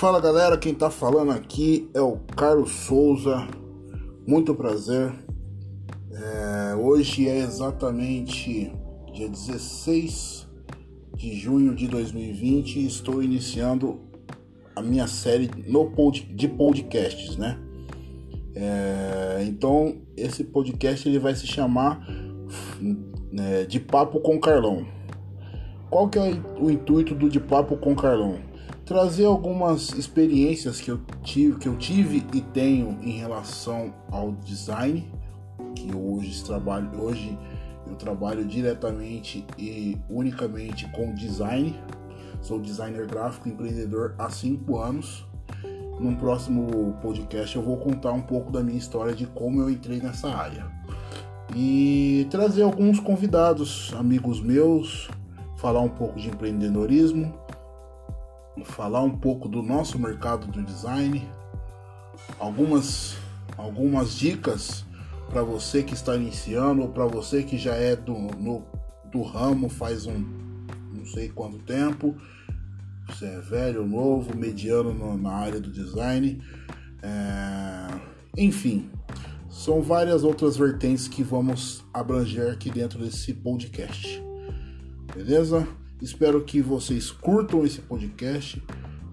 Fala galera, quem tá falando aqui é o Carlos Souza. Muito prazer. É, hoje é exatamente dia 16 de junho de 2020 e estou iniciando a minha série no pod, de podcasts, né? É, então esse podcast ele vai se chamar é, de Papo com Carlão. Qual que é o intuito do de Papo com Carlão? Trazer algumas experiências que eu tive, que eu tive e tenho em relação ao design, que hoje trabalho hoje eu trabalho diretamente e unicamente com design. Sou designer gráfico empreendedor há cinco anos. Num próximo podcast eu vou contar um pouco da minha história de como eu entrei nessa área. E trazer alguns convidados, amigos meus, falar um pouco de empreendedorismo, falar um pouco do nosso mercado do design, algumas algumas dicas para você que está iniciando ou para você que já é do, no, do ramo faz um não sei quanto tempo, você é velho, novo, mediano no, na área do design, é, enfim, são várias outras vertentes que vamos abranger aqui dentro desse podcast. Beleza? Espero que vocês curtam esse podcast.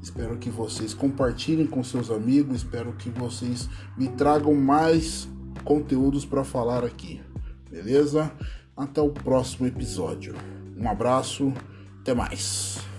Espero que vocês compartilhem com seus amigos. Espero que vocês me tragam mais conteúdos para falar aqui. Beleza? Até o próximo episódio. Um abraço, até mais.